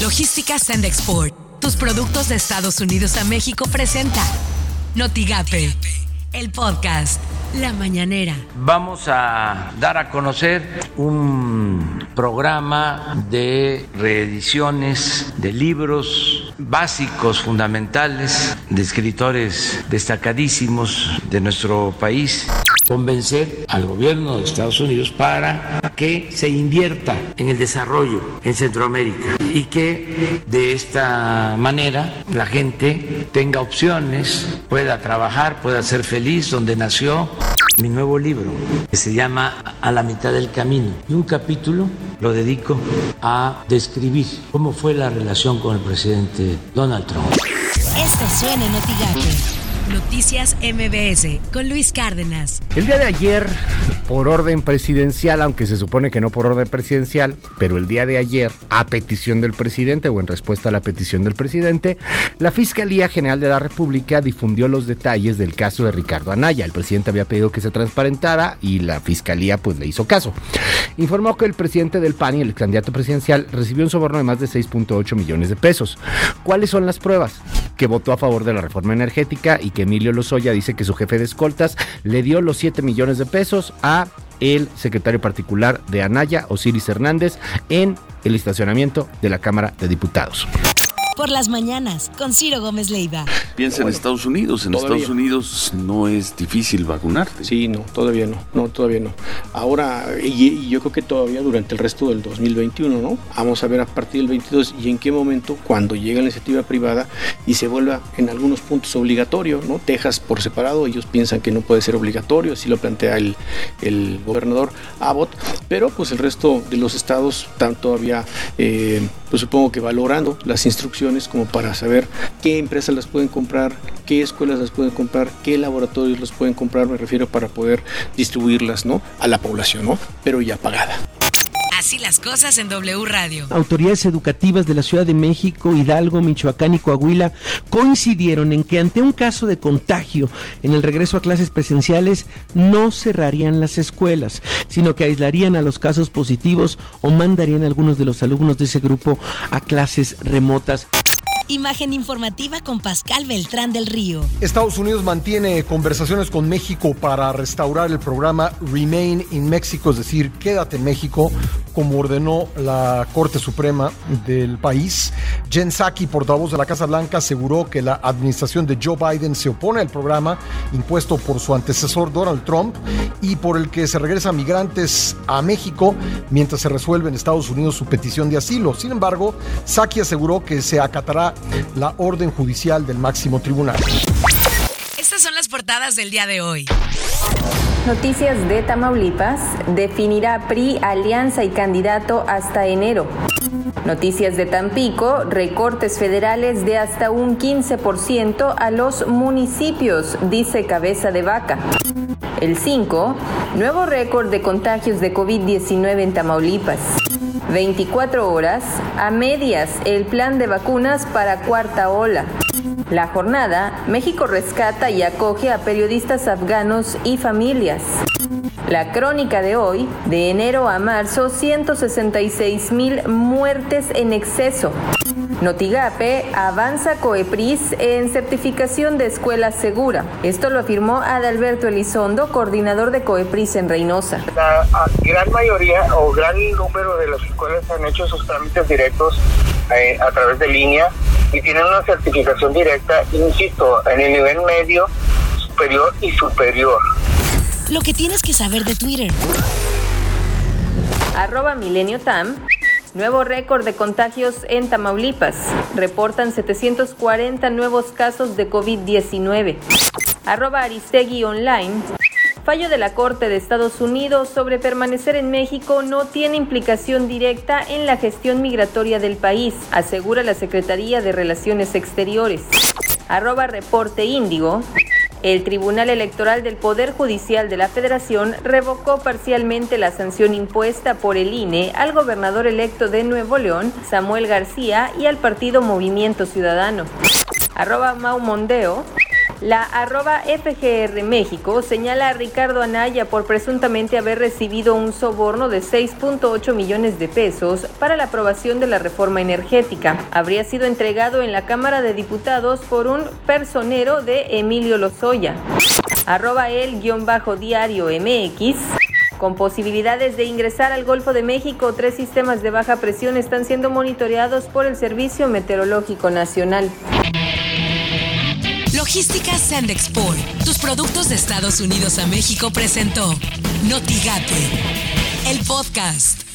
Logística Send Export. Tus productos de Estados Unidos a México presenta Notigape, el podcast La Mañanera. Vamos a dar a conocer un programa de reediciones de libros básicos, fundamentales, de escritores destacadísimos de nuestro país convencer al gobierno de Estados Unidos para que se invierta en el desarrollo en Centroamérica y que de esta manera la gente tenga opciones, pueda trabajar, pueda ser feliz donde nació. Mi nuevo libro, que se llama A la mitad del camino, y un capítulo lo dedico a describir cómo fue la relación con el presidente Donald Trump. Esto suena en Noticias MBS con Luis Cárdenas. El día de ayer, por orden presidencial, aunque se supone que no por orden presidencial, pero el día de ayer, a petición del presidente o en respuesta a la petición del presidente, la Fiscalía General de la República difundió los detalles del caso de Ricardo Anaya. El presidente había pedido que se transparentara y la Fiscalía pues le hizo caso. Informó que el presidente del PAN y el candidato presidencial recibió un soborno de más de 6.8 millones de pesos. ¿Cuáles son las pruebas? Que votó a favor de la reforma energética y que Emilio Lozoya dice que su jefe de escoltas le dio los 7 millones de pesos a el secretario particular de Anaya, Osiris Hernández, en el estacionamiento de la Cámara de Diputados por las mañanas con Ciro Gómez Leiva. Piensa en Estados Unidos. En Estados Unidos no es difícil vacunarte. Sí, no, todavía no. No, todavía no. Ahora, y, yo creo que todavía durante el resto del 2021, ¿no? Vamos a ver a partir del 22 y en qué momento, cuando llega la iniciativa privada y se vuelva en algunos puntos obligatorio, ¿no? Texas por separado, ellos piensan que no puede ser obligatorio, así lo plantea el, el gobernador Abbott, pero pues el resto de los estados están todavía, eh, pues supongo que valorando las instrucciones como para saber qué empresas las pueden comprar, qué escuelas las pueden comprar, qué laboratorios las pueden comprar, me refiero para poder distribuirlas ¿no? a la población, ¿no? pero ya pagada. Así las cosas en W Radio. Autoridades educativas de la Ciudad de México, Hidalgo, Michoacán y Coahuila coincidieron en que ante un caso de contagio en el regreso a clases presenciales no cerrarían las escuelas, sino que aislarían a los casos positivos o mandarían a algunos de los alumnos de ese grupo a clases remotas. Imagen informativa con Pascal Beltrán del Río. Estados Unidos mantiene conversaciones con México para restaurar el programa Remain in Mexico, es decir, quédate en México, como ordenó la Corte Suprema del país. Jen Psaki, portavoz de la Casa Blanca, aseguró que la administración de Joe Biden se opone al programa impuesto por su antecesor Donald Trump y por el que se regresan migrantes a México mientras se resuelve en Estados Unidos su petición de asilo. Sin embargo, Psaki aseguró que se acatará la orden judicial del máximo tribunal. Estas son las portadas del día de hoy. Noticias de Tamaulipas. Definirá PRI alianza y candidato hasta enero. Noticias de Tampico. Recortes federales de hasta un 15% a los municipios, dice Cabeza de Vaca. El 5. Nuevo récord de contagios de COVID-19 en Tamaulipas. 24 horas, a medias, el plan de vacunas para cuarta ola. La jornada, México rescata y acoge a periodistas afganos y familias. La crónica de hoy, de enero a marzo, 166 mil muertes en exceso. Notigape avanza Coepris en certificación de escuela segura. Esto lo afirmó Adalberto Elizondo, coordinador de Coepris en Reynosa. La gran mayoría o gran número de las escuelas han hecho sus trámites directos eh, a través de línea y tienen una certificación directa, insisto, en el nivel medio, superior y superior. Lo que tienes que saber de Twitter. Arroba Milenio Tam Nuevo récord de contagios en Tamaulipas. Reportan 740 nuevos casos de COVID-19. Arroba Aristegui Online. Fallo de la Corte de Estados Unidos sobre permanecer en México no tiene implicación directa en la gestión migratoria del país, asegura la Secretaría de Relaciones Exteriores. Arroba Reporte Índigo. El Tribunal Electoral del Poder Judicial de la Federación revocó parcialmente la sanción impuesta por el INE al gobernador electo de Nuevo León, Samuel García, y al partido Movimiento Ciudadano. La arroba FGR México señala a Ricardo Anaya por presuntamente haber recibido un soborno de 6.8 millones de pesos para la aprobación de la reforma energética. Habría sido entregado en la Cámara de Diputados por un personero de Emilio Lozoya. Arroba el guion bajo diario MX. Con posibilidades de ingresar al Golfo de México, tres sistemas de baja presión están siendo monitoreados por el Servicio Meteorológico Nacional. Logística Sandexport, tus productos de Estados Unidos a México presentó Notigate, el podcast.